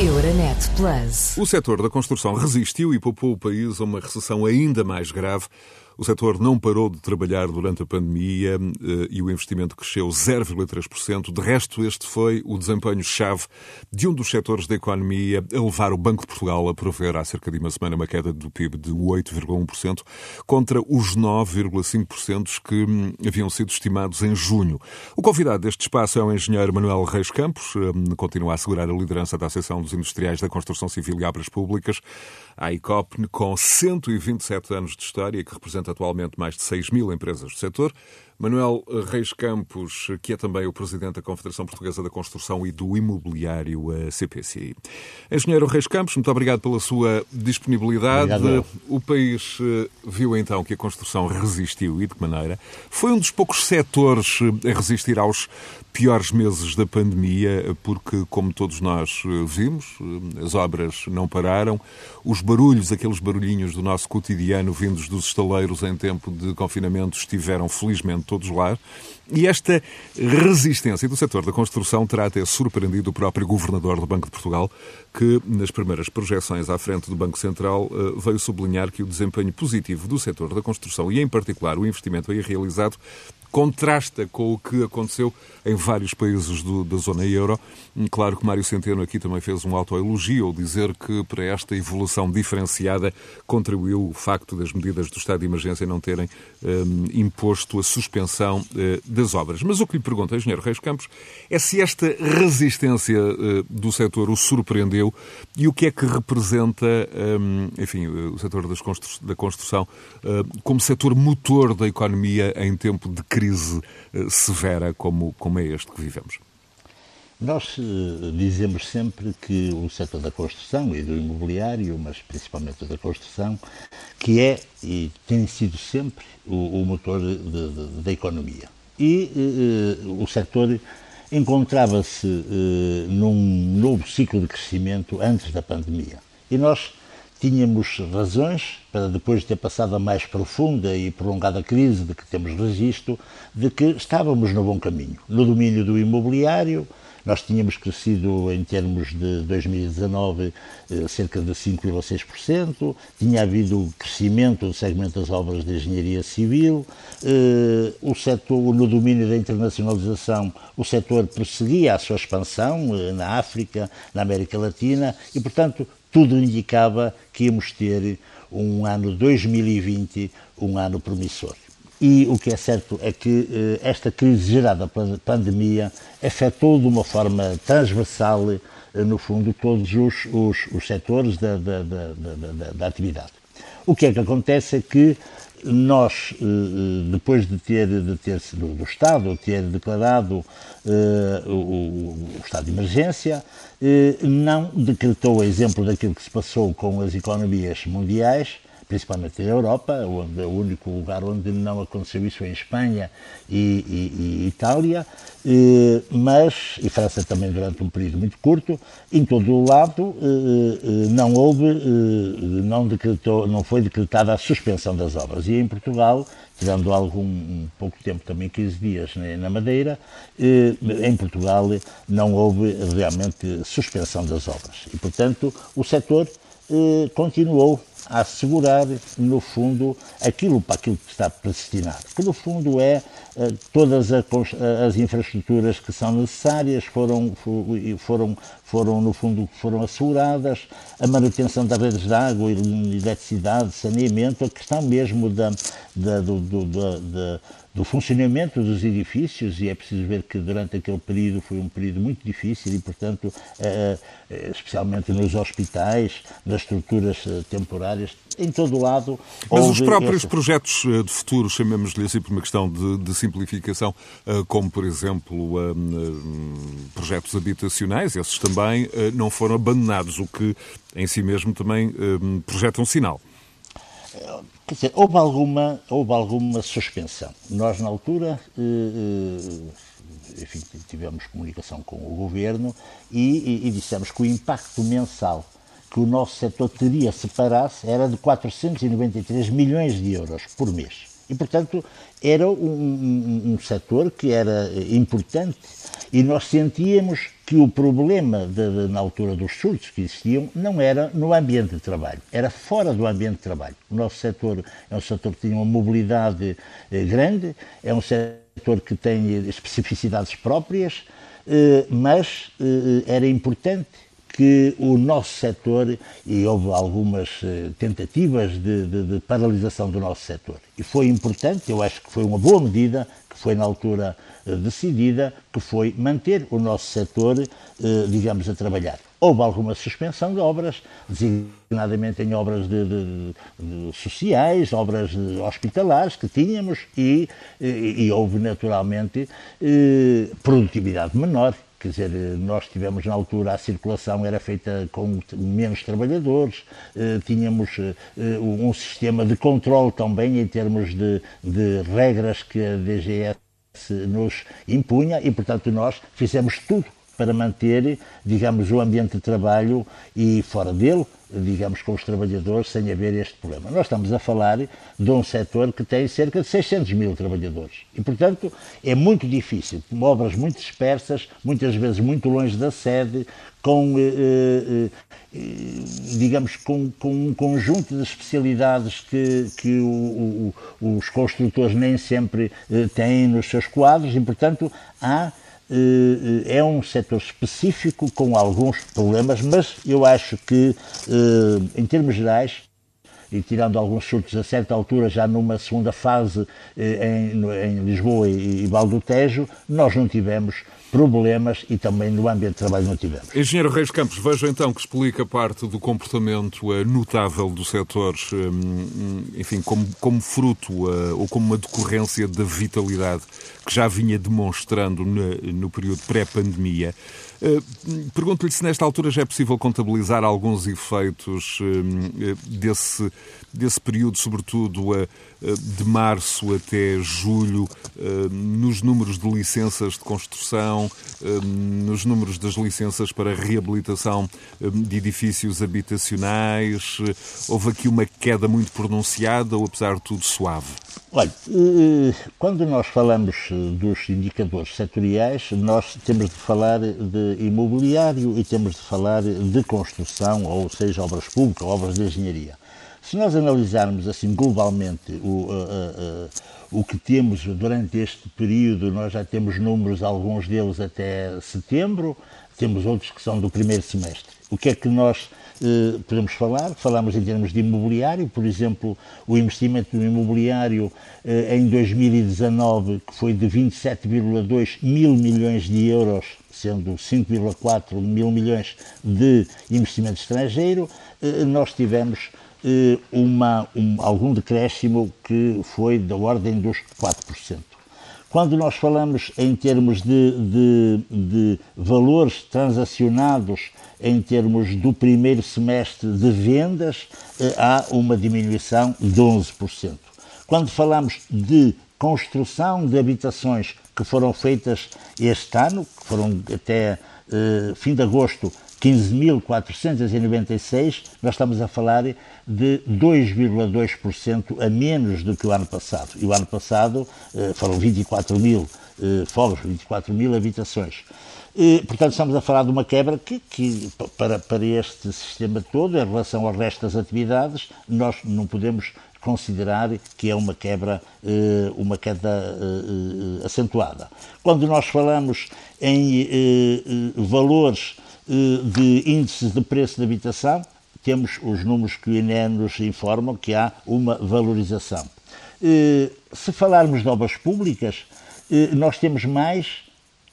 Euronet Plus. O setor da construção resistiu e poupou o país a uma recessão ainda mais grave o setor não parou de trabalhar durante a pandemia eh, e o investimento cresceu 0,3%. De resto, este foi o desempenho-chave de um dos setores da economia a levar o Banco de Portugal a prover há cerca de uma semana uma queda do PIB de 8,1% contra os 9,5% que hum, haviam sido estimados em junho. O convidado deste espaço é o engenheiro Manuel Reis Campos, hum, continua a assegurar a liderança da Associação dos Industriais da Construção Civil e Obras Públicas, a ICOP, com 127 anos de história, que representa atualmente mais de 6 mil empresas do setor. Manuel Reis Campos, que é também o presidente da Confederação Portuguesa da Construção e do Imobiliário, a CPCI. Engenheiro Reis Campos, muito obrigado pela sua disponibilidade. Obrigado. O país eh, viu então que a construção resistiu e de que maneira? Foi um dos poucos setores eh, a resistir aos piores meses da pandemia, porque, como todos nós eh, vimos, as obras não pararam, os barulhos, aqueles barulhinhos do nosso cotidiano vindos dos estaleiros em tempo de confinamento, estiveram felizmente todos lá. E esta resistência do setor da construção terá até surpreendido o próprio governador do Banco de Portugal, que, nas primeiras projeções à frente do Banco Central, eh, veio sublinhar que o desempenho positivo do setor da construção e, em particular, o investimento aí realizado contrasta com o que aconteceu em vários países do, da zona euro. Claro que Mário Centeno aqui também fez um autoelogio ao dizer que para esta evolução diferenciada contribuiu o facto das medidas do estado de emergência não terem um, imposto a suspensão uh, das obras. Mas o que lhe pergunto, engenheiro Reis Campos, é se esta resistência uh, do setor o surpreendeu e o que é que representa, um, enfim, o setor constru da construção uh, como setor motor da economia em tempo de crise crise eh, severa como, como é este que vivemos? Nós eh, dizemos sempre que o setor da construção e do imobiliário, mas principalmente da construção, que é e tem sido sempre o, o motor da economia. E eh, o setor encontrava-se num novo ciclo de crescimento antes da pandemia. E nós tínhamos razões para, depois de ter passado a mais profunda e prolongada crise de que temos registro, de que estávamos no bom caminho. No domínio do imobiliário, nós tínhamos crescido em termos de 2019 eh, cerca de 5,6%, tinha havido crescimento do segmento das obras de engenharia civil, eh, o setor, no domínio da internacionalização, o setor prosseguia a sua expansão eh, na África, na América Latina e, portanto, tudo indicava que íamos ter um ano 2020, um ano promissor. E o que é certo é que eh, esta crise gerada pela pandemia afetou de uma forma transversal, eh, no fundo, todos os, os, os setores da, da, da, da, atividade. O que é que acontece é que nós, eh, depois de ter, de ter do, do Estado ter declarado o, o, estado de emergência, não decretou, a exemplo daquilo que se passou com as economias mundiais, principalmente na Europa, onde o único lugar onde não aconteceu isso é em Espanha e, e, e Itália, eh, mas, e França também durante um período muito curto, em todo o lado eh, eh, não houve, não, decretou, não foi decretada a suspensão das obras. E em Portugal, tirando algum um pouco tempo, também 15 dias na Madeira, em Portugal não houve realmente suspensão das obras. E, portanto, o setor continuou a assegurar, no fundo, aquilo para aquilo que está predestinado, que no fundo é eh, todas as infraestruturas que são necessárias foram, foram, foram no fundo, foram asseguradas, a manutenção das redes de água, eletricidade, saneamento, a questão mesmo da, da, do, do, do funcionamento dos edifícios e é preciso ver que durante aquele período foi um período muito difícil e, portanto, eh, eh, especialmente nos hospitais, nas estruturas eh, temporárias, em todo o lado. Mas os próprios esse... projetos de futuro, chamemos-lhe assim por uma questão de, de, simplificação, como por exemplo projetos habitacionais, esses também não foram abandonados, o que em si mesmo também projeta um sinal. Quer dizer, houve alguma, houve alguma suspensão. Nós, na altura, eh, eh, enfim, tivemos comunicação com o governo e, e, e, dissemos que o impacto mensal que o nosso setor teria se parasse era de 493 milhões de euros por mês. E, portanto, era um, um, um setor que era importante e nós sentíamos que o problema, de, de, na altura dos surtos que existiam, não era no ambiente de trabalho, era fora do ambiente de trabalho. O nosso setor é um setor que tinha uma mobilidade eh, grande, é um setor que tem especificidades próprias, eh, mas eh, era importante que o nosso setor, e houve algumas eh, tentativas de, de, de, paralisação do nosso setor, e foi importante, eu acho que foi uma boa medida, que foi na altura eh, decidida, que foi manter o nosso setor, eh, digamos, a trabalhar. Houve alguma suspensão de obras, designadamente em obras de, de, de sociais, obras hospitalares que tínhamos, e, e, e houve naturalmente produtividade menor Quer dizer, nós tivemos na altura a circulação era feita com menos trabalhadores, eh, tínhamos eh, um sistema de controle também em termos de, de regras que a DGS nos impunha e, portanto, nós fizemos tudo para manter, digamos, o ambiente de trabalho e fora dele, digamos, com os trabalhadores, sem haver este problema. Nós estamos a falar de um setor que tem cerca de 600 mil trabalhadores e, portanto, é muito difícil, obras muito dispersas, muitas vezes muito longe da sede, com, eh, eh, eh digamos, com, com, um conjunto de especialidades que, que o, o, os construtores nem sempre eh, têm nos seus quadros e, portanto, há é um setor específico com alguns problemas, mas eu acho que, eh, em termos gerais, e tirando alguns surtos a certa altura, já numa segunda fase eh, em, Lisboa e Val do Tejo, nós não tivemos problemas e também no ambiente de trabalho não tivemos. Engenheiro Reis Campos, vejo então que explica parte do comportamento notável do setor, enfim, como, como fruto ou como uma decorrência da vitalidade que já vinha demonstrando no, no período pré-pandemia. Eh, pergunto-lhe se nesta altura já é possível contabilizar alguns efeitos eh, desse, desse período, sobretudo eh, de março até julho, nos números de licenças de construção, nos números das licenças para reabilitação de edifícios habitacionais. Houve aqui uma queda muito pronunciada ou, apesar de tudo, suave? Olha, quando nós falamos dos indicadores setoriais, nós temos de falar de imobiliário e temos de falar de construção, ou seja, obras públicas, obras de engenharia. Se nós analisarmos assim globalmente o, uh, uh, o que temos durante este período, nós já temos números, alguns deles até setembro, temos outros que são do primeiro semestre. O que é que nós eh, podemos falar? Falamos em termos de imobiliário, por exemplo, o investimento no imobiliário eh, em 2019, que foi de 27,2 mil milhões de euros, sendo 5,4 mil milhões de investimento estrangeiro, eh, nós tivemos uma, um, algum decréscimo que foi da ordem dos 4%. Quando nós falamos em termos de, de, de, valores transacionados, em termos do primeiro semestre de vendas, eh, há uma diminuição de 11%. Quando falamos de construção de habitações que foram feitas este ano, que foram até eh, fim de agosto 15.496, nós estamos a falar de 2,2% a menos do que o ano passado. E o ano passado eh, foram 24 mil eh, fogos, 24 mil habitações. Portanto, estamos a falar de uma quebra que, que para, para este sistema todo, em relação ao resto das atividades, nós não podemos considerar que é uma quebra, eh, uma queda acentuada. Quando nós falamos em valores de índices de preço de habitação, temos os números que o INE nos informam que há uma valorização. Se falarmos de obras públicas, nós temos mais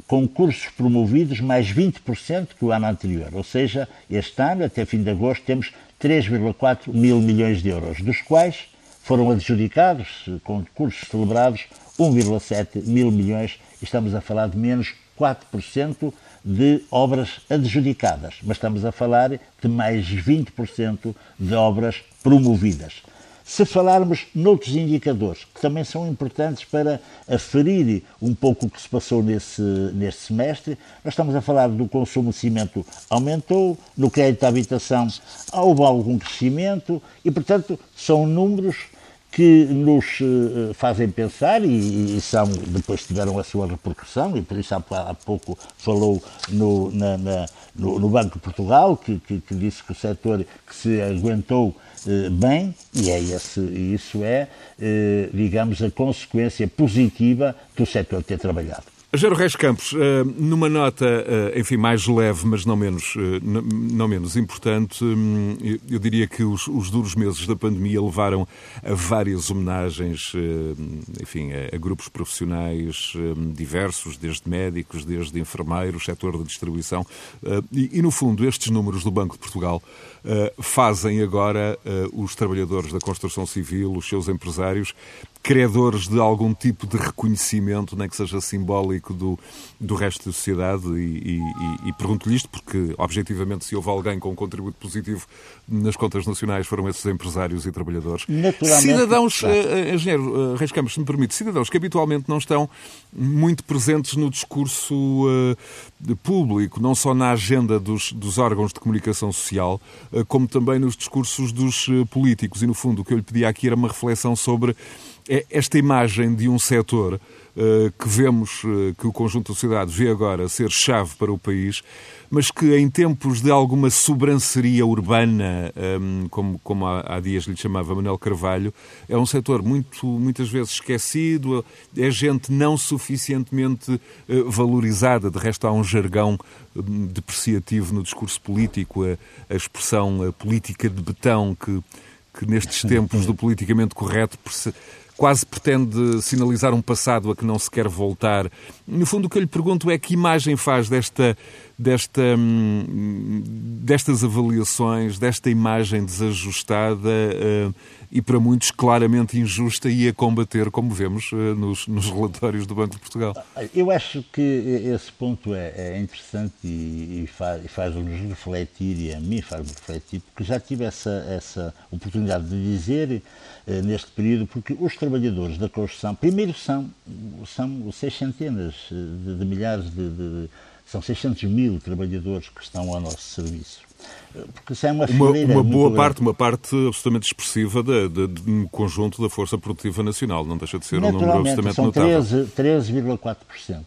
concursos promovidos mais 20% que o ano anterior. Ou seja, este ano, até fim de agosto, temos 3,4 mil milhões de euros, dos quais foram adjudicados, concursos celebrados, 1,7 mil milhões, estamos a falar de menos 4% de obras adjudicadas, mas estamos a falar de mais 20% de obras promovidas. Se falarmos noutros indicadores, que também são importantes para aferir um pouco o que se passou nesse, neste semestre, nós estamos a falar do consumo de cimento aumentou, no crédito à habitação houve algum crescimento e, portanto, são números que nos uh, fazem pensar e, e, são, depois tiveram a sua repercussão, e por isso há, há pouco falou no, na, na, no, no, Banco de Portugal, que, que, que, disse que o setor que se aguentou uh, bem, e é esse, isso é, uh, digamos, a consequência positiva do setor ter trabalhado. Gero Reis Campos, eh, numa nota, eh, enfim, mais leve, mas não menos, eh, não menos importante, hum, eu diria que os, os duros meses da pandemia levaram a várias homenagens, enfim, a, grupos profissionais diversos, desde médicos, desde enfermeiros, setor da distribuição, e, e no fundo, estes números do Banco de Portugal fazem agora os trabalhadores da construção civil, os seus empresários, credores de algum tipo de reconhecimento, nem que seja simbólico, do, do resto da sociedade. E, e, e pergunto-lhe isto porque, objetivamente, se houve alguém com um contributo positivo nas contas nacionais, foram esses empresários e trabalhadores. Cidadãos, uh, engenheiro uh, Reis Campos, se me permite, cidadãos que habitualmente não estão muito presentes no discurso uh, público, não só na agenda dos, dos órgãos de comunicação social, como também nos discursos dos políticos. E, no fundo, o que eu lhe pedi aqui era uma reflexão sobre é esta imagem de um setor uh, que vemos uh, que o conjunto da sociedade vê agora ser chave para o país, mas que em tempos de alguma sobranceria urbana, um, ehm, como, como há, há, dias lhe chamava Manuel Carvalho, é um setor muito, muitas vezes esquecido, é gente não suficientemente uh, valorizada. De resto, há um jargão um, depreciativo no discurso político, a, a expressão política de betão que que nestes tempos do politicamente correto quase pretende sinalizar um passado a que não se quer voltar. No fundo, o que eu lhe pergunto é que imagem faz desta, desta, hum, destas avaliações, desta imagem desajustada uh, e para muitos claramente injusta e a combater, como vemos uh, nos, nos, relatórios do Banco de Portugal. Eu acho que esse ponto é, é interessante e, e faz-nos faz refletir, e a mim faz-me refletir, porque já tive essa, essa oportunidade de dizer neste período, porque os trabalhadores da construção, primeiro são, são seis centenas de, de milhares de, de, são 600 mil trabalhadores que estão ao nosso serviço. Eh, porque isso é uma, uma, uma boa parte, uma parte absolutamente expressiva de, de, de, um conjunto da força produtiva nacional, não deixa de ser um número absolutamente são notável. 13,4%.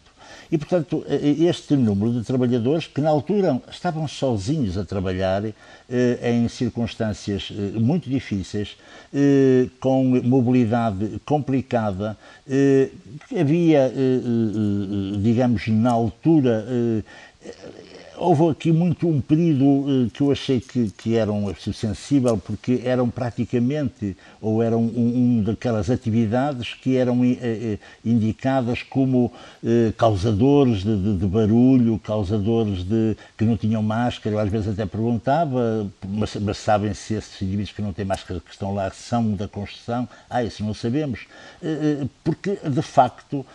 E, portanto, este número de trabalhadores que na altura estavam sozinhos a trabalhar eh, em circunstâncias eh, muito difíceis, eh, com mobilidade complicada, havia, digamos, na altura houve aqui muito um período uh, que eu achei que, que era um sensível, porque eram praticamente, ou eram um, um daquelas atividades que eram uh, indicadas como uh, causadores de, de, de, barulho, causadores de que não tinham máscara. Eu às vezes até perguntava, mas, mas sabem se esses indivíduos que não têm máscara que estão lá são da construção? Ah, isso não sabemos. porque, de facto,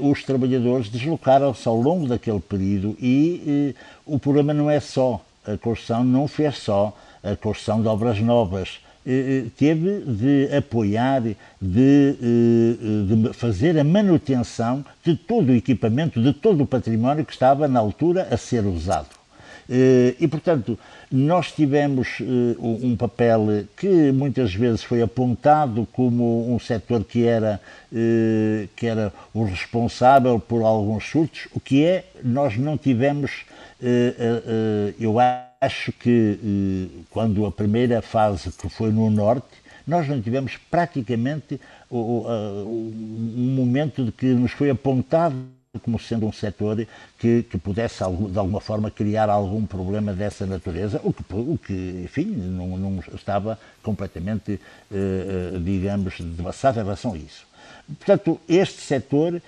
os trabalhadores deslocaram-se ao longo daquele período e o problema não é só a construção, não fez só a construção de obras novas. Teve de apoiar, de, de fazer a manutenção de todo o equipamento, de todo o património que estava na altura a ser usado. E, portanto, nós tivemos um papel que muitas vezes foi apontado como um setor que era, que era o responsável por alguns surtos, o que é, nós não tivemos eh, eh, eh, eu acho que quando a primeira fase, que foi no Norte, nós não tivemos praticamente um momento de que nos foi apontado como sendo um setor que, que, pudesse de alguma forma criar algum problema dessa natureza, o que, o que enfim, não, não estava completamente, digamos, devassado em relação a isso. Portanto, este setor eh,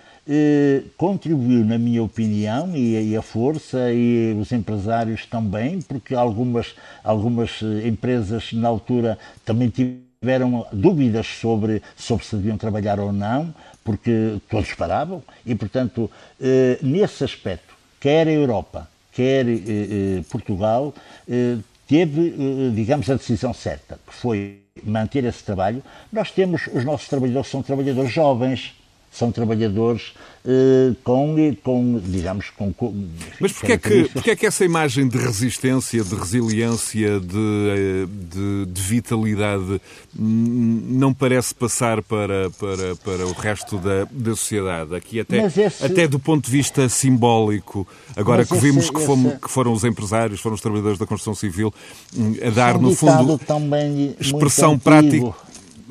contribuiu, na minha opinião, e, a força e os empresários também, porque algumas, algumas eh, empresas na altura também tiveram dúvidas sobre, sobre se deviam trabalhar ou não, porque todos paravam, e portanto, eh, nesse aspecto, quer a Europa, quer eh, eh Portugal, eh, teve, digamos, a decisão certa, que foi manter esse trabalho. Nós temos, os nossos trabalhadores são trabalhadores jovens, são trabalhadores eh, com, com, digamos, com... Mas porquê é, que, porquê é que essa imagem de resistência, de resiliência, de, eh, de, de vitalidade não parece passar para, para, para o resto da, da sociedade? Aqui até, esse... até do ponto de vista simbólico, agora que vimos esse, que, fomos, esse... que foram os empresários, foram os trabalhadores da construção civil hum, a dar, no fundo, expressão prática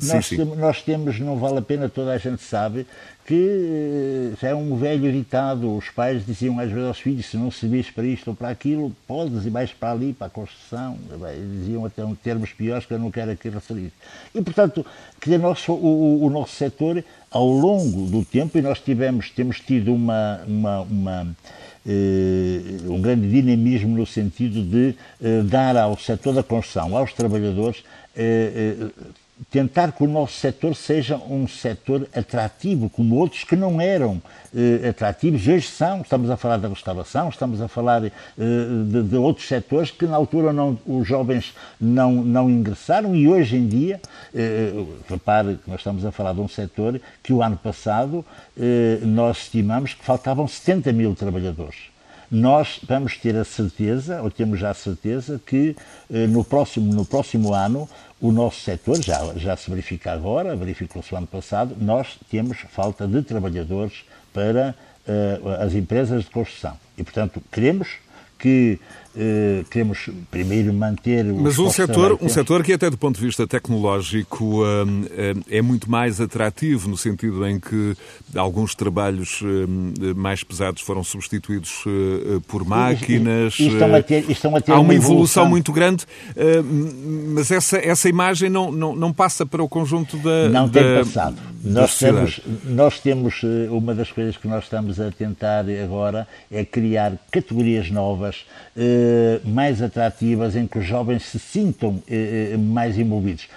nós, sim, sim. Nós temos, não vale a pena, toda a gente sabe, que já é um velho ditado. Os pais diziam às vezes aos filhos: se não servis para isto ou para aquilo, podes ir mais para ali, para a construção. Diziam até um termos piores que eu não quero aqui referir. E, portanto, que nosso, o, o, nosso setor, ao longo do tempo, e nós tivemos, temos tido uma, uma, uma Uh, um grande dinamismo no sentido de uh, dar ao setor da construção, aos trabalhadores, tentar que o nosso setor seja um setor atrativo, como outros que não eram eh, atrativos, hoje são. Estamos a falar da restauração, estamos a falar eh, de, de, outros setores que na altura não, os jovens não, não ingressaram e hoje em dia, eh, repare que nós estamos a falar de um setor que o ano passado eh, nós estimamos que faltavam 70 mil trabalhadores nós vamos ter a certeza, ou temos já a certeza, que eh, no, próximo, no próximo ano o nosso setor, já, já se verifica agora, verificou-se o ano passado, nós temos falta de trabalhadores para uh, as empresas de construção. E, portanto, queremos que eh, queremos primeiro manter o Mas um setor, um setor que até do ponto de vista tecnológico eh, é muito mais atrativo no sentido em que alguns trabalhos eh, mais pesados foram substituídos por máquinas. E, e, estão a ter, estão a ter Há uma, uma evolução. evolução. muito grande, mas essa, essa imagem não, não, não passa para o conjunto da Não tem passado. Nós temos, nós temos uma das coisas que nós estamos a tentar agora é criar categorias novas eh, mais atrativas, em que os jovens se sintam eh, eh, mais envolvidos.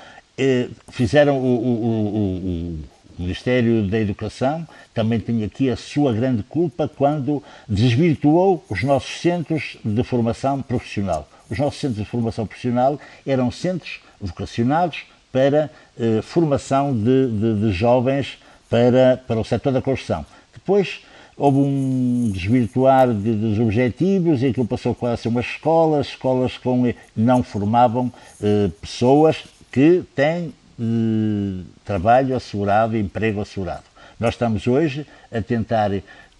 fizeram o, o, o, o Ministério da Educação também tem aqui a sua grande culpa quando desvirtuou os nossos centros de formação profissional. Os nossos centros de formação profissional eram centros vocacionados para eh, formação de, de, de, jovens para, para o setor da construção. Depois houve um desvirtuar de, dos objetivos e aquilo passou a ser umas escolas, escolas com, não formavam eh, pessoas que têm eh, trabalho assegurado, emprego assegurado. Nós estamos hoje a tentar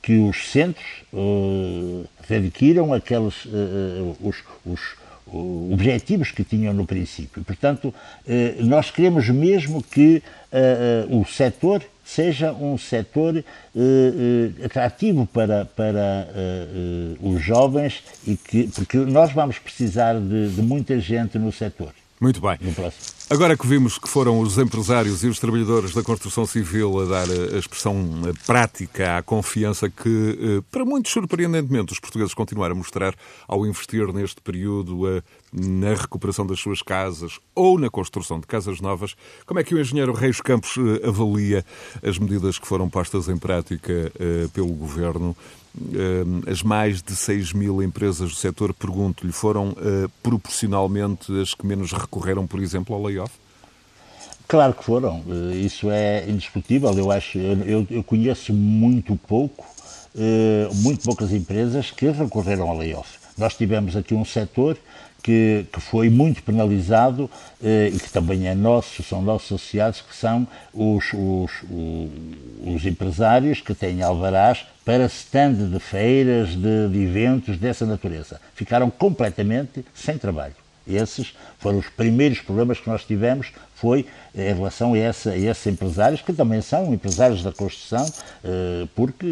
que os centros eh, readquiram aqueles eh, eh, os, os objetivos que tinham no princípio. Portanto, eh, nós queremos mesmo que o setor seja um setor atrativo para, para os jovens e que, porque nós vamos precisar de, de muita gente no setor. Muito bem. Agora que vimos que foram os empresários e os trabalhadores da construção civil a dar a expressão prática à confiança que, eh, para muitos surpreendentemente, os portugueses continuaram a mostrar ao investir neste período eh, na recuperação das suas casas ou na construção de casas novas, como é que o engenheiro Reis Campos eh, avalia as medidas que foram postas em prática pelo Governo eh, as mais de 6 mil empresas do setor, pergunto-lhe, foram proporcionalmente as que menos recorreram, por exemplo, ao layoff? Claro que foram, eh, isso é indiscutível. Eu acho, eu, eu conheço muito pouco, muito poucas empresas que recorreram ao layoff. Nós tivemos aqui um setor que, que foi muito penalizado eh, e que também é nosso, são nossos associados, que são os, os, os, os empresários que têm alvarás para stand de feiras, de, de eventos dessa natureza. Ficaram completamente sem trabalho. Esses foram os primeiros problemas que nós tivemos, foi em relação a, essa, a esses empresários, que também são empresários da construção, eh, porque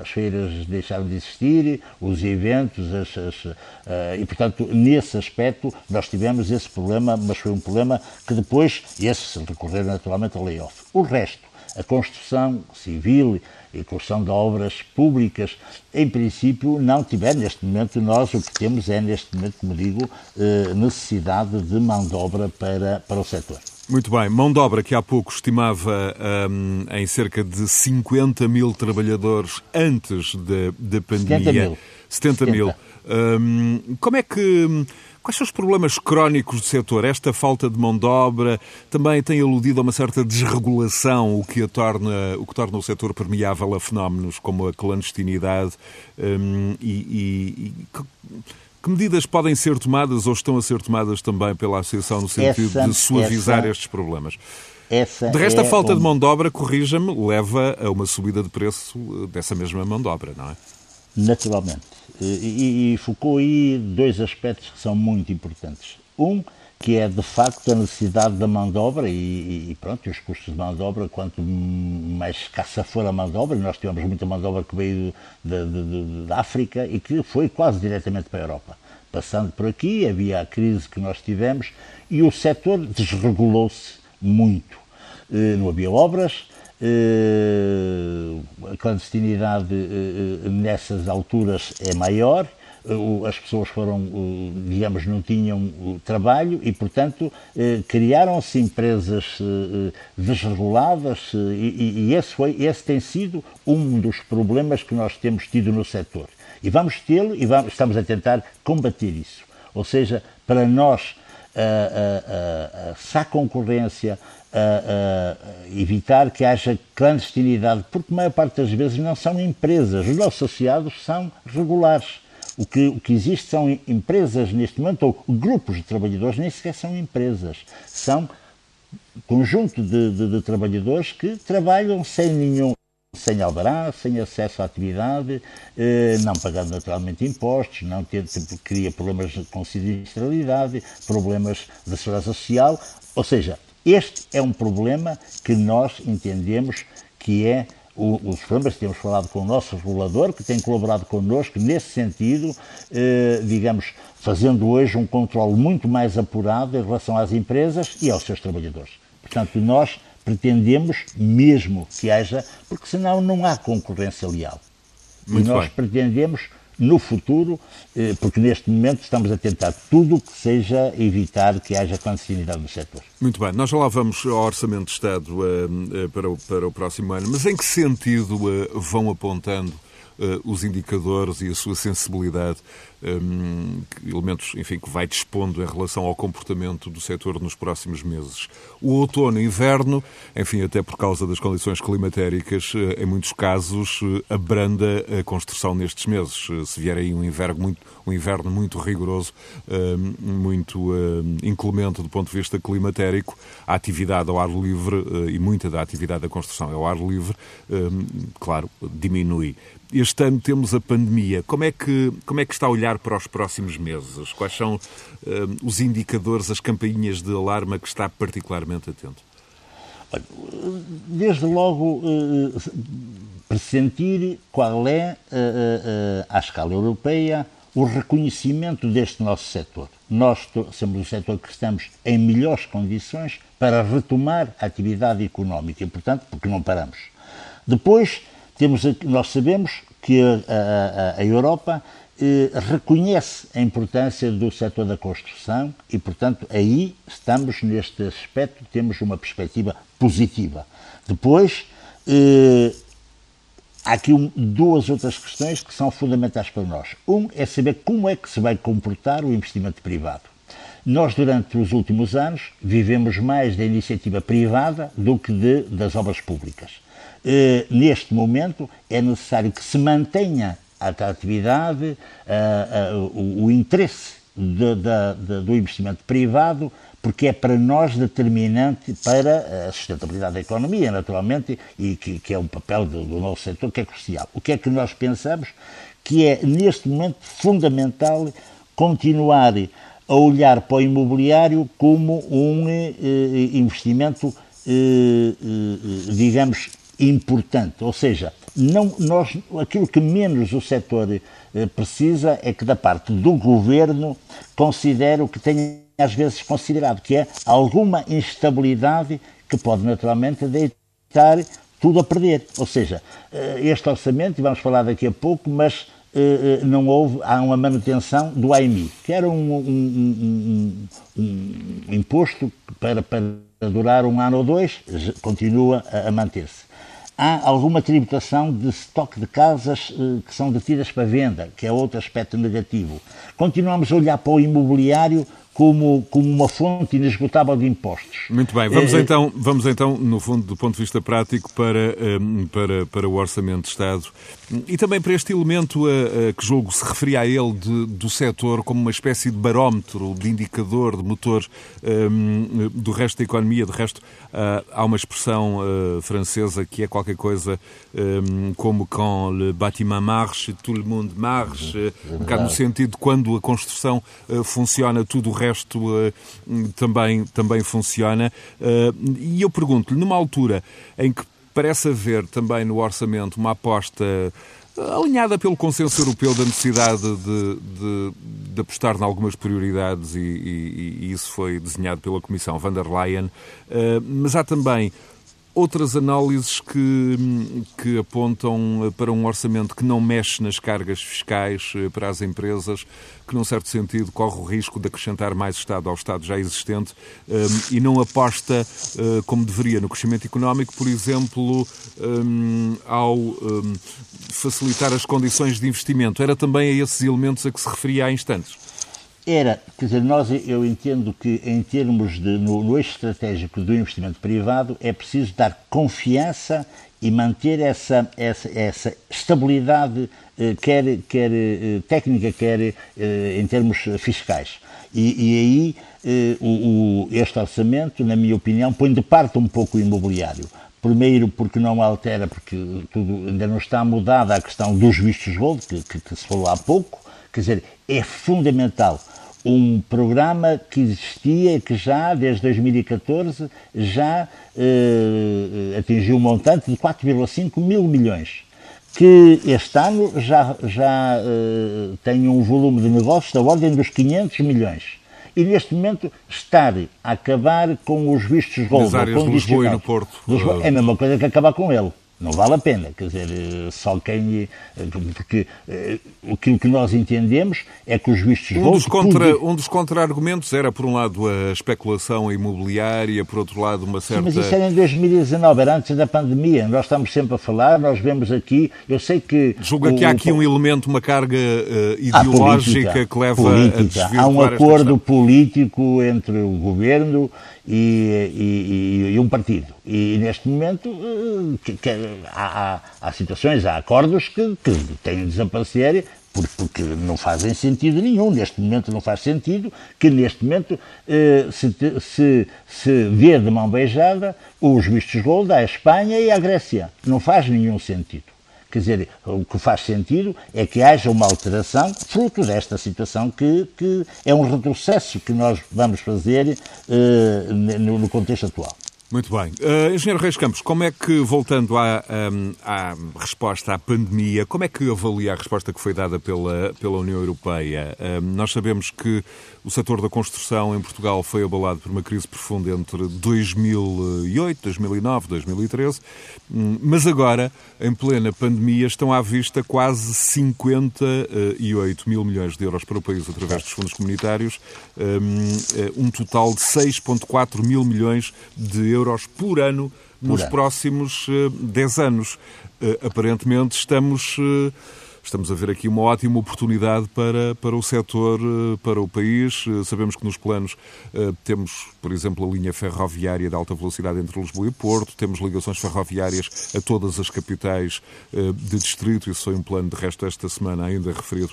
as feiras deixaram de existir, os eventos, as, as, eh, e portanto, nesse aspecto, nós tivemos esse problema, mas foi um problema que depois, esses recorreram naturalmente ao layoff. O resto, a construção civil e construção de obras públicas, em princípio, não tiver neste momento, nós o que temos é, neste momento, como digo, eh, necessidade de mão de obra para, para o setor. Muito bem. Mão de obra que há pouco estimava um, em cerca de 50 mil trabalhadores antes da, da pandemia. 70 mil. 70 mil. Um, como é que Quais são os problemas crónicos do setor? Esta falta de mão de obra também tem aludido a uma certa desregulação, o que, a torna, o, que torna o setor permeável a fenómenos como a clandestinidade um, e, e, e que medidas podem ser tomadas ou estão a ser tomadas também pela Associação no sentido essa, de suavizar essa, estes problemas? De resto, é a falta um... de mão de obra, corrija-me, leva a uma subida de preço eh, dessa mesma mão de obra, não é? Naturalmente. E, e focou aí dois aspectos que são muito importantes. Um, que é de facto a necessidade da mão de obra e, e, pronto, os custos de mão de obra, quanto mais escassa for a mão de obra, nós tivemos muita mão de obra que veio da África e que foi quase diretamente para a Europa. Passando por aqui, havia a crise que nós tivemos e o setor desregulou-se muito. Eh, não havia obras, a clandestinidade eh, nessas alturas é maior, as pessoas foram, digamos, não tinham trabalho e, portanto, criaram-se empresas desreguladas e, esse, foi, esse tem sido um dos problemas que nós temos tido no setor. E vamos tê-lo e vamos, estamos a tentar combater isso. Ou seja, para nós, se há concorrência, evitar que haja clandestinidade, porque a maior parte das vezes não são empresas, os nossos associados são regulares. O que, o que existe são empresas neste momento, ou grupos de trabalhadores, nem sequer são empresas, são conjunto de, de, de trabalhadores que trabalham sem nenhum sem alvará, sem acesso à atividade, eh, não pagando naturalmente impostos, não tendo, cria problemas com sinistralidade, problemas de segurança social, ou seja, este é um problema que nós entendemos que é o, os problemas que temos falado com o nosso regulador, que tem colaborado connosco nesse sentido, eh, digamos, fazendo hoje um controle muito mais apurado em relação às empresas e aos seus trabalhadores. Portanto, nós pretendemos mesmo que haja, porque senão não há concorrência leal. Muito e nós bem. pretendemos no futuro, eh, porque neste momento estamos a tentar tudo que seja evitar que haja clandestinidade no setor. Muito bem, nós já lá vamos ao Orçamento de Estado uh, para, o, para o próximo ano, mas em que sentido vão apontando os indicadores e a sua sensibilidade um, elementos enfim, que vai dispondo em relação ao comportamento do setor nos próximos meses. O outono e inverno, enfim, até por causa das condições climatéricas, eh, em muitos casos eh, abranda a construção nestes meses. Eh, se vier aí um inverno muito, um inverno muito rigoroso, muito inclemente do ponto de vista climatérico, a atividade ao ar livre e muita da atividade da construção ao ar livre, claro, diminui. Este ano temos a pandemia. Como é que, como é que está a olhar para os próximos meses? Quais são uh, os indicadores, as campainhas de alarme que está particularmente atento? Desde logo, uh, pressentir qual é, à escala europeia, o reconhecimento deste nosso setor. Nós somos um setor que estamos em melhores condições para retomar a atividade económica e, portanto, porque não paramos. Depois, temos, nós sabemos que a, a, a Europa eh, reconhece a importância do setor da construção e, portanto, aí estamos neste aspecto, temos uma perspectiva positiva. Depois, eh, há aqui um, duas outras questões que são fundamentais para nós. Um é saber como é que se vai comportar o investimento privado. Nós, durante os últimos anos, vivemos mais da iniciativa privada do que de, das obras públicas. Eh, neste momento é necessário que se mantenha a atratividade, o, o, interesse de, de, de, do investimento privado, porque é para nós determinante para a sustentabilidade da economia, naturalmente, e que, que é um papel do, do nosso setor que é crucial. O que é que nós pensamos? Que é, neste momento, fundamental continuar a olhar para o imobiliário como um eh, investimento, eh, eh, digamos, importante. Ou seja, não, nós, aquilo que menos o setor eh, precisa é que da parte do governo considere o que tem às vezes considerado, que é alguma instabilidade que pode naturalmente deitar tudo a perder. Ou seja, eh, este orçamento, e vamos falar daqui a pouco, mas eh, não houve, há uma manutenção do AMI, que era um, um, um, um imposto para, para durar um ano ou dois, continua a manter-se. Há alguma tributação de estoque de casas eh, que são detidas para venda, que é outro aspecto negativo. Continuamos a olhar para o imobiliário como, como uma fonte inesgotável de impostos. Muito bem, vamos, é, então, vamos então, no fundo, do ponto de vista prático, para, para, para o Orçamento de Estado e também para este elemento a, a que julgo se referia a ele de, do setor como uma espécie de barómetro, de indicador, de motor um, do resto da economia. De resto, uh, há uma expressão uh, francesa que é qualquer coisa um, como quand le bâtiment marche, tout le monde marche, um bocado no sentido de quando a construção uh, funciona, tudo o resto também, também funciona. E eu pergunto-lhe, numa altura em que parece haver também no orçamento uma aposta alinhada pelo consenso europeu da necessidade de, de, de apostar em algumas prioridades e, e, e, isso foi desenhado pela Comissão van der Leyen, uh, mas há também outras análises que, que apontam para um orçamento que não mexe nas cargas fiscais eh, para as empresas, que, num certo sentido, corre o risco de acrescentar mais Estado ao Estado já existente eh, e não aposta eh, como deveria no crescimento económico, por exemplo, ao facilitar as condições de investimento. Era também a esses elementos a que se referia há instantes. Era, quer dizer, nós, eu entendo que em termos de, no, no eixo estratégico do investimento privado, é preciso dar confiança e manter essa, essa, essa estabilidade, eh, quer, quer eh, técnica, quer eh, em termos fiscais. E, e aí eh, o, o, este orçamento, na minha opinião, põe de parte um pouco o imobiliário. Primeiro, porque não altera, porque tudo ainda não está mudada a questão dos vistos gold, que, que, que se falou há pouco. Quer dizer, é fundamental um programa que existia e que já, desde 2014, já eh, atingiu um montante de 4,5 mil milhões, que este ano já, já eh, tem um volume de negócios da ordem dos 500 milhões. E neste momento estar a acabar com os vistos gold. Nas áreas de Lisboa e no Porto. Lisboa, é a mesma coisa que acabar com ele. Não vale a pena, quer dizer, eh, só quem. Eh, porque eh, aquilo que nós entendemos é que os vistos um dos contra Um dos contra-argumentos era, por um lado, a especulação imobiliária, por outro lado, uma certa. Sim, mas isso era em 2019, era antes da pandemia. Nós estamos sempre a falar, nós vemos aqui. Eu sei que. Julga o, que há aqui um elemento, uma carga uh, ideológica política, que leva política. a desvirtuar Há um acordo político entre o governo e, e, e, um partido. E neste momento eh, que, que, há, há, há, situações, há acordos que, que têm de desaparecer porque não fazem sentido nenhum. Neste momento não faz sentido que neste momento eh, se, se, se vê de mão beijada os vistos gold à Espanha e à Grécia. Não faz nenhum sentido. Quer dizer, o que faz sentido é que haja uma alteração fruto desta situação que, que é um retrocesso que nós vamos fazer uh, no, no contexto atual. Muito bem. Uh, Engenheiro Reis Campos, como é que, voltando à, um, à, resposta à pandemia, como é que avalia a resposta que foi dada pela, pela União Europeia? Uh, nós sabemos que o setor da construção em Portugal foi abalado por uma crise profunda entre 2008, 2009, 2013, mas agora, em plena pandemia, estão à vista quase 58 mil milhões de euros para o país através dos fundos comunitários, um, um total de 6,4 mil milhões de euros por ano nos próximos 10 eh, anos. Eh, aparentemente estamos eh, Estamos a ver aqui uma ótima oportunidade para, para o setor, eh, para o país. Eh, sabemos que nos planos eh, temos, por exemplo, a linha ferroviária de alta velocidade entre Lisboa e Porto, temos ligações ferroviárias a todas as capitais de distrito, isso foi um plano de resto esta semana ainda referido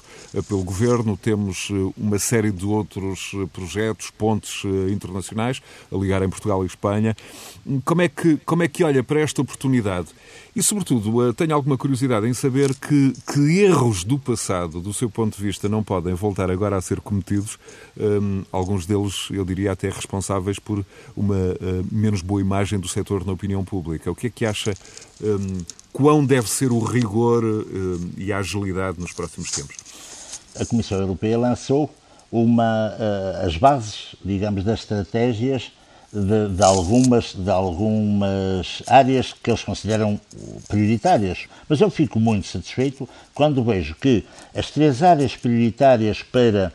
pelo Governo. Temos uma série de outros projetos, pontes internacionais a ligar em Portugal e Espanha. Como é que, como é que olha para esta oportunidade? E, sobretudo, tenho alguma curiosidade em saber que, que erros do passado, do seu ponto de vista, não podem voltar agora a ser cometidos, um, alguns deles, eu diria, até responsáveis por uma uh, menos boa imagem do setor na opinião pública. O que é que acha um, quão deve ser o rigor uh, e a agilidade nos próximos tempos? A Comissão Europeia lançou uma, uh, as bases, digamos, das estratégias de, de, algumas, de algumas áreas que eles consideram prioritárias. Mas eu fico muito satisfeito quando vejo que as três áreas prioritárias para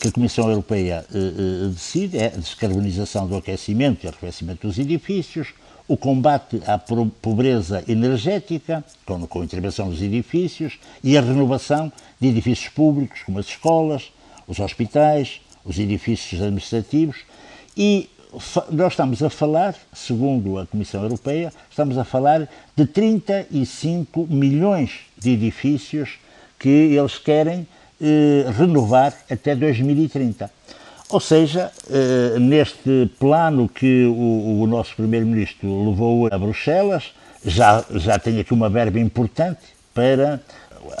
que a Comissão Europeia eh, eh, decide é a descarbonização do aquecimento e arrefecimento dos edifícios, o combate à pobreza energética, com, com a intervenção dos edifícios, e a renovação de edifícios públicos, como as escolas, os hospitais, os edifícios administrativos, e nós estamos a falar, segundo a Comissão Europeia, estamos a falar de 35 milhões de edifícios que eles querem eh, renovar até 2030. Ou seja, eh, neste plano que o nosso Primeiro-Ministro levou a Bruxelas, já, já tem aqui uma verba importante para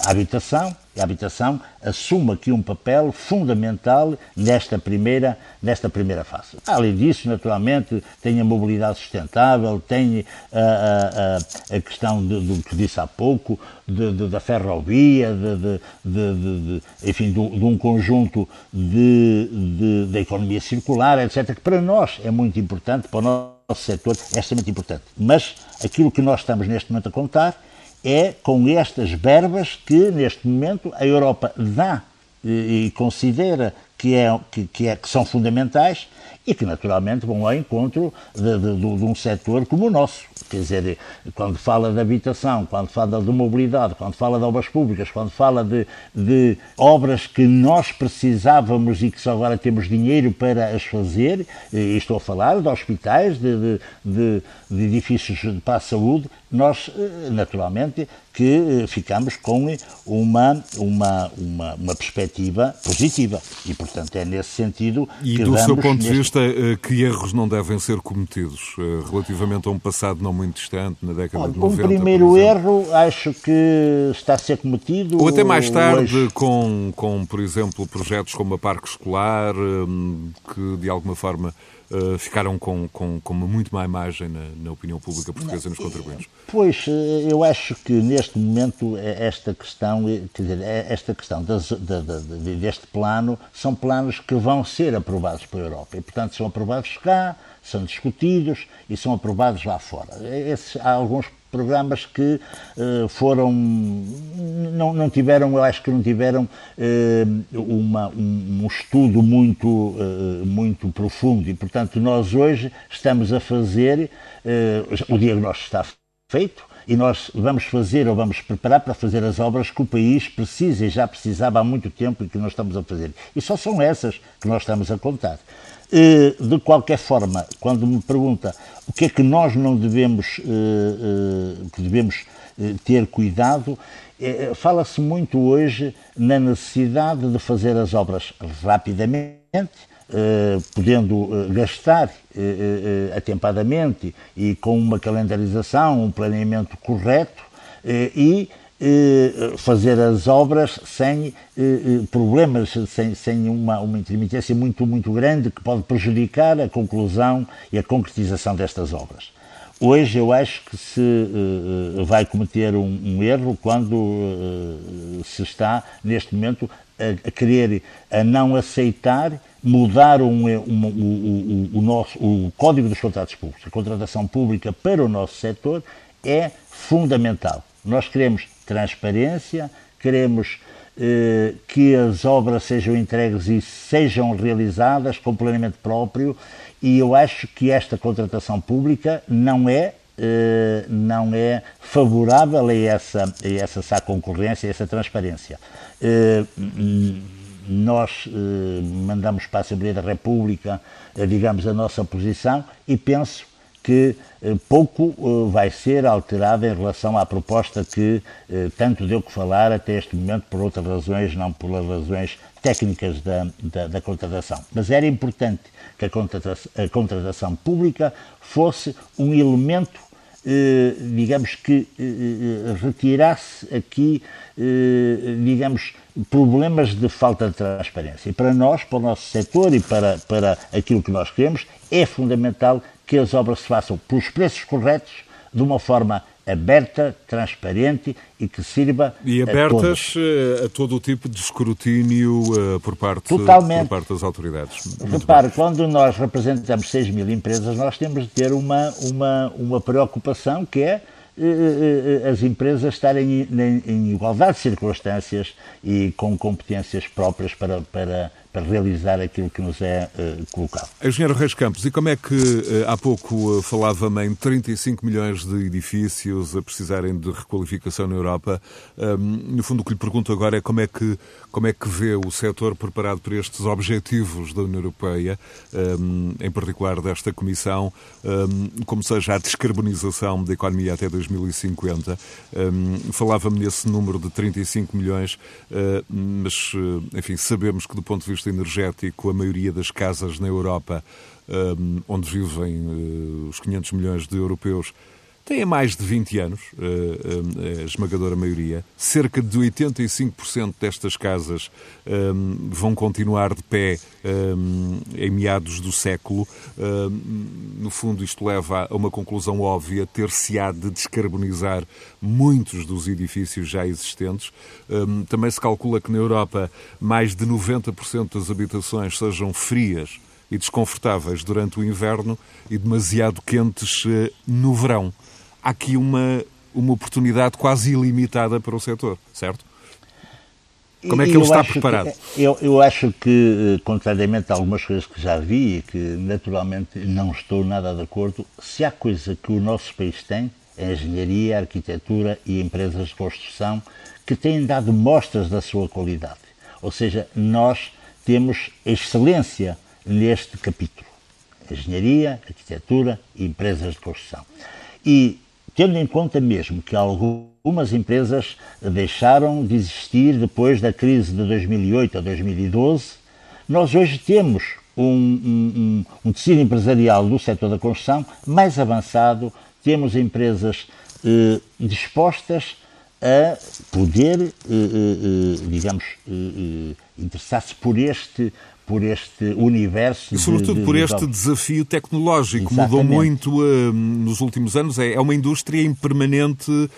a habitação, a habitação assume aqui um papel fundamental nesta primeira, nesta primeira fase. Além disso, naturalmente, tem a mobilidade sustentável, tem a, a, a questão do que disse há pouco, de, de, da ferrovia, de, de enfim, de, um conjunto de, da economia circular, etc., que para nós é muito importante, para o nosso setor é extremamente importante. Mas aquilo que nós estamos neste momento a contar é com estas verbas que, neste momento, a Europa dá e, e considera que, é, que, que, é, que são fundamentais e que naturalmente vão ao encontro de, de, de, um setor como o nosso. Quer dizer, quando fala de habitação, quando fala de mobilidade, quando fala de obras públicas, quando fala de, de obras que nós precisávamos e que só agora temos dinheiro para as fazer, e estou a falar de hospitais, de, de, de edifícios para a saúde, nós, eh, naturalmente, que eh, ficamos com uma, uma, uma, uma perspectiva positiva. E, portanto, é nesse sentido e que do seu ponto de vista, eh, que erros não devem ser cometidos relativamente a um passado não muito distante, na década Olha, de 90? Um primeiro erro, acho que está a ser cometido... Ou até mais tarde, hoje... com, com, por exemplo, projetos como a Parque Escolar, que, de alguma forma uh, ficaram com, com, com, uma muito má imagem na, na opinião pública portuguesa nos contribuintes? Pois, eh, eu acho que neste momento eh, esta questão, quer dizer, esta questão das, de, de, deste plano são planos que vão ser aprovados pela Europa e, portanto, são aprovados cá, são discutidos e são aprovados lá fora. Esses, há alguns programas que uh, foram não, não tiveram eu acho que não tiveram uh, uma, um, um, estudo muito uh, muito profundo e portanto nós hoje estamos a fazer o diagnóstico está feito e nós vamos fazer ou vamos preparar para fazer as obras que o país precisa e já precisava há muito tempo e que nós estamos a fazer. E só são essas que nós estamos a contar. Eh, de qualquer forma, quando me pergunta o que é que nós não devemos, eh, eh, que devemos ter cuidado, fala-se muito hoje na necessidade de fazer as obras rapidamente, podendo gastar atempadamente e com uma calendarização, um planeamento correto e fazer as obras sem eh, eh, problemas, sem, sem uma, uma intermitência muito, muito grande que pode prejudicar a conclusão e a concretização destas obras. Hoje eu acho que se vai cometer um, um erro quando se está, neste momento, a, a, querer, a não aceitar mudar um, um, o, o, nosso, o Código dos Contratos Públicos. A contratação pública para o nosso setor é fundamental. Nós queremos transparência, queremos eh, que as obras sejam entregues e sejam realizadas com planeamento próprio e eu acho que esta contratação pública não é eh, não é favorável a essa, a essa, concorrência, a essa transparência. Eh, nós eh, mandamos para a Assembleia da República, eh, digamos, a nossa posição e penso que eh, pouco eh, vai ser alterada em relação à proposta que eh, tanto deu que falar até este momento, por outras razões, não pelas razões técnicas da, da, da contratação. Mas era importante que a contratação, a contratação pública fosse um elemento digamos que retirasse aqui, digamos, problemas de falta de transparência. E para nós, para o nosso setor e para, para aquilo que nós queremos, é fundamental que as obras se façam pelos preços corretos, de uma forma aberta, transparente e que sirva e abertas a, eh, a todo o tipo de escrutínio uh, por, parte, Totalmente. por parte das autoridades. Muito Repare, bem. quando nós representamos 6 mil empresas, nós temos de ter uma, uma, uma preocupação que é uh, uh, as empresas estarem em, em, igualdade de circunstâncias e com competências próprias para, para, para realizar aquilo que nos é uh, colocado. Engenheiro Reis Campos, e como é que uh, há pouco falava-me em 35 milhões de edifícios a precisarem de requalificação na Europa? Um, no fundo, o que lhe pergunto agora é como é que, como é que vê o setor preparado para estes objetivos da União Europeia, um, em particular desta Comissão, um, como seja a descarbonização da economia até 2050. Falava-me nesse número de 35 milhões, mas, enfim, sabemos que do ponto de vista energético, a maioria das casas na Europa, onde vivem eh, os 500 milhões de europeus, têm mais de 20 anos, eh, eh, a esmagadora maioria. Cerca de 85% destas casas vão continuar de pé em meados do século. No fundo, isto leva a uma conclusão óbvia: ter-se-á de descarbonizar muitos dos edifícios já existentes. Também se calcula que na Europa mais de 90% das habitações sejam frias e desconfortáveis durante o inverno e demasiado quentes eh, no verão. Há aqui uma, uma oportunidade quase ilimitada para o setor, certo? Como é que ele está preparado? Que, eu, eu acho que, eh, contrariamente a algumas coisas que já vi e que naturalmente não estou nada de acordo, se há coisa que o nosso país tem, é a engenharia, a arquitetura e empresas de construção que têm dado mostras da sua qualidade. Ou seja, nós temos excelência neste capítulo. Engenharia, arquitetura e empresas de construção. E tendo em conta mesmo que algumas empresas deixaram de existir depois da crise de 2008 a 2012, nós hoje temos um, um, um tecido empresarial do setor da construção mais avançado, temos empresas eh, dispostas a poder, eh, eh, eh digamos, eh, eh, interessar-se por este por este universo. E sobretudo de, de, por este de... desafio tecnológico. Exatamente. Mudou muito uh, nos últimos anos. É, é, uma indústria em permanente uh,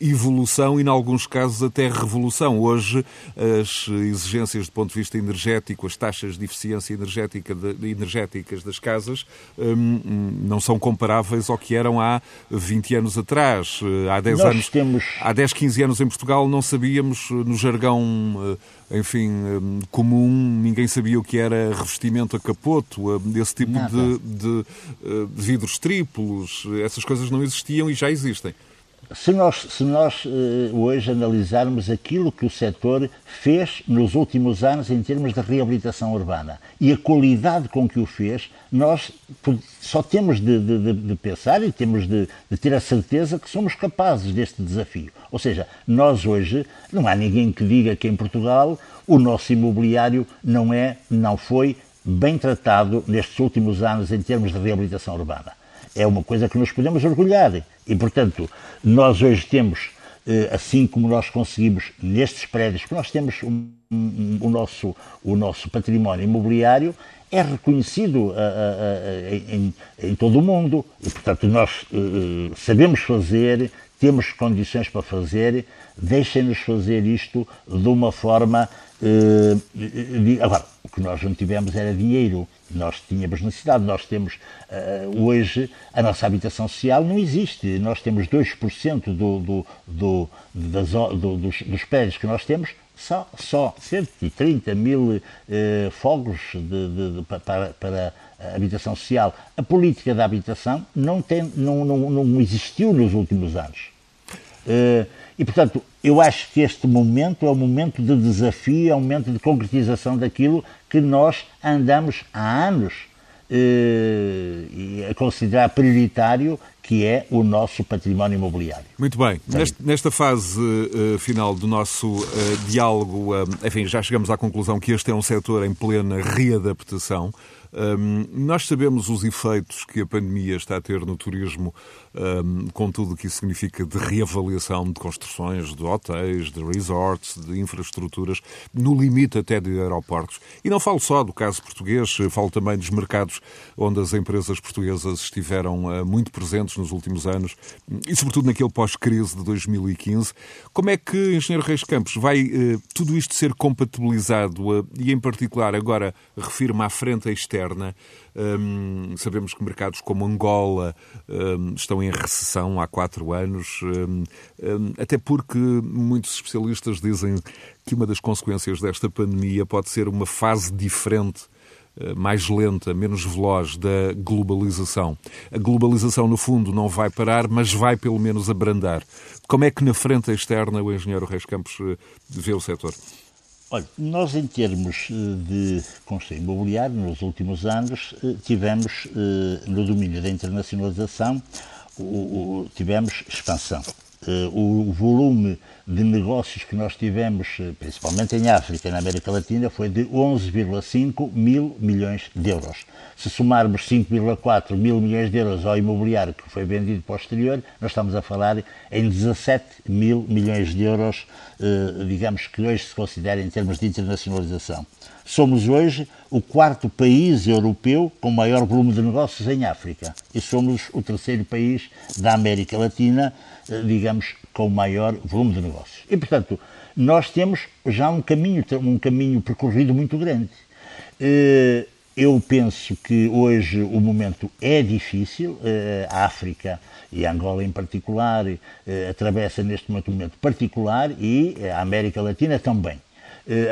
evolução e, em alguns casos, até revolução. Hoje, as exigências do ponto de vista energético, as taxas de eficiência energética de, energéticas das casas um, não são comparáveis ao que eram há 20 anos atrás. Uh, há 10 Nós anos, temos... há 10, 15 anos em Portugal não sabíamos, no jargão enfim, hum, comum, ninguém sabia o que era revestimento a capoto, hum, esse tipo de, de, de, vidros triplos, essas coisas não existiam e já existem. Se nós, se nós uh, hoje analisarmos aquilo que o setor fez nos últimos anos em termos de reabilitação urbana e a qualidade com que o fez, nós só temos de, de, de pensar e temos de, de, ter a certeza que somos capazes deste desafio. Ou seja, nós hoje, não há ninguém que diga que em Portugal o nosso imobiliário não é, não foi bem tratado nestes últimos anos em termos de reabilitação urbana é uma coisa que nos podemos orgulhar. E, portanto, nós hoje temos, eh, assim como nós conseguimos nestes prédios, que nós temos um, um, o, nosso, o nosso património imobiliário, é reconhecido a, a, a, em, em, todo o mundo. E, portanto, nós uh, sabemos fazer, temos condições para fazer, deixem-nos fazer isto de uma forma. Uh, de, agora, o que nós não tivemos era dinheiro nós tínhamos necessidade. Nós temos, uh, hoje, a nossa habitação social não existe. Nós temos 2% do, do, do, das, do, dos, dos prédios que nós temos, só, só 130 mil uh, fogos de, de, de, para, para a habitação social. A política da habitação não, tem, não, não, não existiu nos últimos anos. Uh, e, portanto, eu acho que este momento é um momento de desafio, é um momento de concretização daquilo que nós andamos há anos eh, a considerar prioritário, que é o nosso património imobiliário. Muito bem. Nesta, nesta fase uh, final do nosso uh, diálogo, uh, enfim, já chegamos à conclusão que este é um setor em plena readaptação. Um, nós sabemos os efeitos que a pandemia está a ter no turismo, um, com tudo o que isso significa de reavaliação de construções, de hotéis, de resorts, de infraestruturas, no limite até de aeroportos. E não falo só do caso português, falo também dos mercados onde as empresas portuguesas estiveram uh, muito presentes nos últimos anos e, sobretudo, naquele pós-crise de 2015. Como é que, Engenheiro Reis Campos, vai uh, tudo isto ser compatibilizado uh, e, em particular, agora refirma à frente externa? Sabemos que mercados como Angola estão em recessão há quatro anos, até porque muitos especialistas dizem que uma das consequências desta pandemia pode ser uma fase diferente eh, mais lenta, menos veloz da globalização. A globalização, no fundo, não vai parar, mas vai pelo menos abrandar. Como é que na frente externa o engenheiro Reis Campos eh, vê o setor? Olha, nós em termos eh, de construção imobiliária, nos últimos anos, tivemos, no domínio da internacionalização, tivemos expansão. O volume de negócios que nós tivemos, eh, principalmente em África e na América Latina, foi de 11,5 mil milhões de euros. Se somarmos 5,4 mil milhões de euros ao imobiliário que foi vendido para o exterior, nós estamos a falar em 17 mil milhões de euros, eh, digamos que hoje se considera em termos de internacionalização. Somos hoje o quarto país europeu com maior volume de negócios em África e somos o terceiro país da América Latina, eh, digamos, com maior volume de negócios. E, portanto, nós temos já um caminho, um caminho percorrido muito grande. Eh, eu penso que hoje o momento é difícil. Eh, a África e a Angola em particular atravessa neste momento um momento particular e a América Latina também.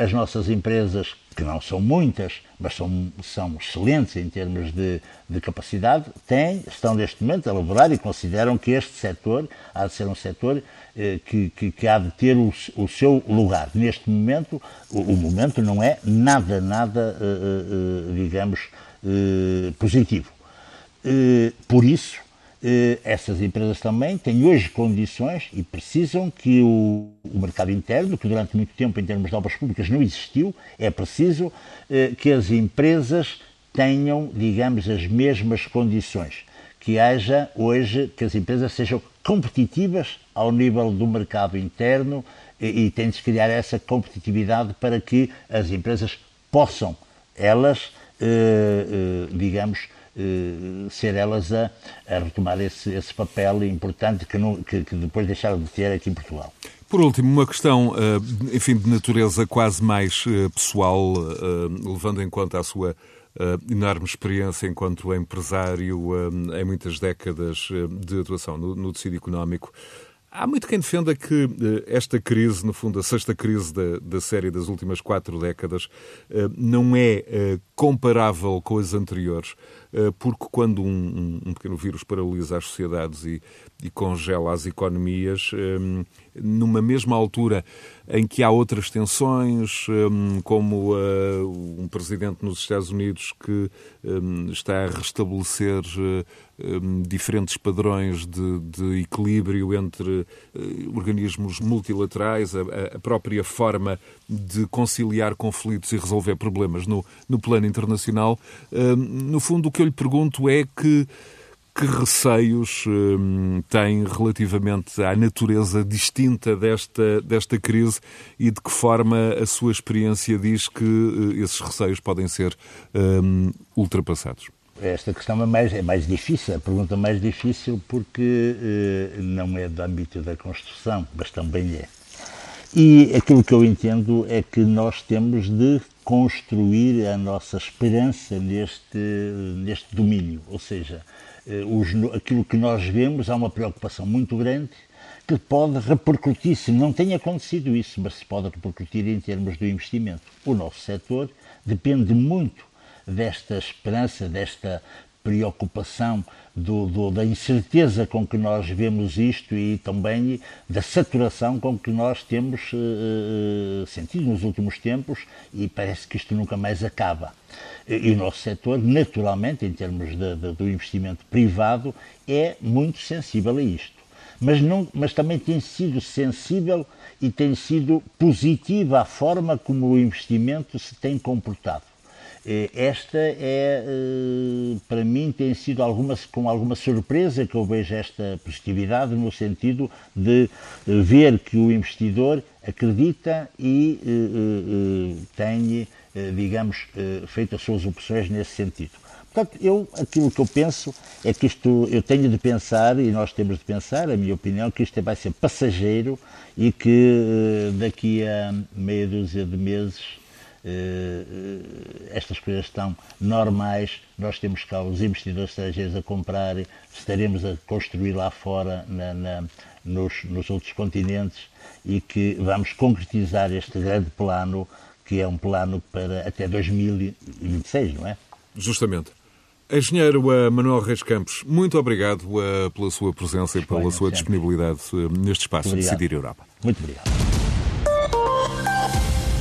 As nossas empresas que não são muitas, mas são, são excelentes em termos de, de capacidade, têm, estão neste momento a elaborar e consideram que este setor há de ser um setor eh, que, que, que, há de ter o, o seu lugar. Neste momento, o, o, momento não é nada, nada, eh, eh, eh digamos, eh, positivo. Eh, por isso, eh, essas empresas também têm hoje condições e precisam que o, o, mercado interno, que durante muito tempo em termos de obras públicas não existiu, é preciso eh, que as empresas tenham, digamos, as mesmas condições. Que haja hoje, que as empresas sejam competitivas ao nível do mercado interno e, e tem de criar essa competitividade para que as empresas possam, elas, eh, eh, digamos, eh, ser elas a, a retomar esse, esse, papel importante que, que, que, depois deixaram de ter aqui em Portugal. Por último, uma questão, eh, enfim, de natureza quase mais eh, pessoal, levando em conta a sua enorme experiência enquanto empresário em muitas décadas de atuação no, no tecido económico. Há muito quem defenda que esta crise, no fundo, a sexta crise da, da série das últimas quatro décadas, não é comparável com as anteriores. Eh, porque quando um, um, pequeno vírus paralisa as sociedades e, e congela as economias, um, numa mesma altura em que há outras tensões, um, como uh, um presidente nos Estados Unidos que está a restabelecer uh, diferentes padrões de, de equilíbrio entre uh, organismos multilaterais, a, a, própria forma de conciliar conflitos e resolver problemas no, no plano internacional, no fundo o que eu lhe pergunto é que que receios hum, tem relativamente à natureza distinta desta, desta crise e de que forma a sua experiência diz que uh, esses receios podem ser hum, ultrapassados? Esta questão é mais, é mais difícil, a pergunta mais difícil porque uh, não é do âmbito da construção, mas também é. E aquilo que eu entendo é que nós temos de construir a nossa esperança neste, neste domínio, ou seja, eh, os, aquilo que nós vemos, há uma preocupação muito grande que pode repercutir, se não tem acontecido isso, mas se pode repercutir em termos do investimento. O nosso setor depende muito desta esperança, desta preocupação, do, do, da incerteza com que nós vemos isto e também da saturação com que nós temos uh, sentido nos últimos tempos e parece que isto nunca mais acaba. E o nosso setor, naturalmente, em termos de, de, do investimento privado, é muito sensível a isto. Mas, não, mas também tem sido sensível e tem sido positiva a forma como o investimento se tem comportado. Eh, esta é, eh, para mim, tem sido alguma, com alguma surpresa que eu vejo esta positividade, no sentido de ver que o investidor acredita e tem digamos, feito as suas opções nesse sentido. Portanto, eu, aquilo que eu penso é que isto, eu tenho de pensar, e nós temos de pensar, a minha opinião, que isto vai ser passageiro e que daqui a meia dúzia de meses eh, estas coisas estão normais, nós temos cá os investidores estrangeiros a comprar, estaremos a construir lá fora na, na, nos, nos outros continentes e que vamos concretizar este grande plano, que é um plano para até 2026, não é? Justamente. Engenheiro uh, Manuel Reis Campos, muito obrigado pela sua presença e pela sua disponibilidade neste espaço Decidir Europa. Muito obrigado.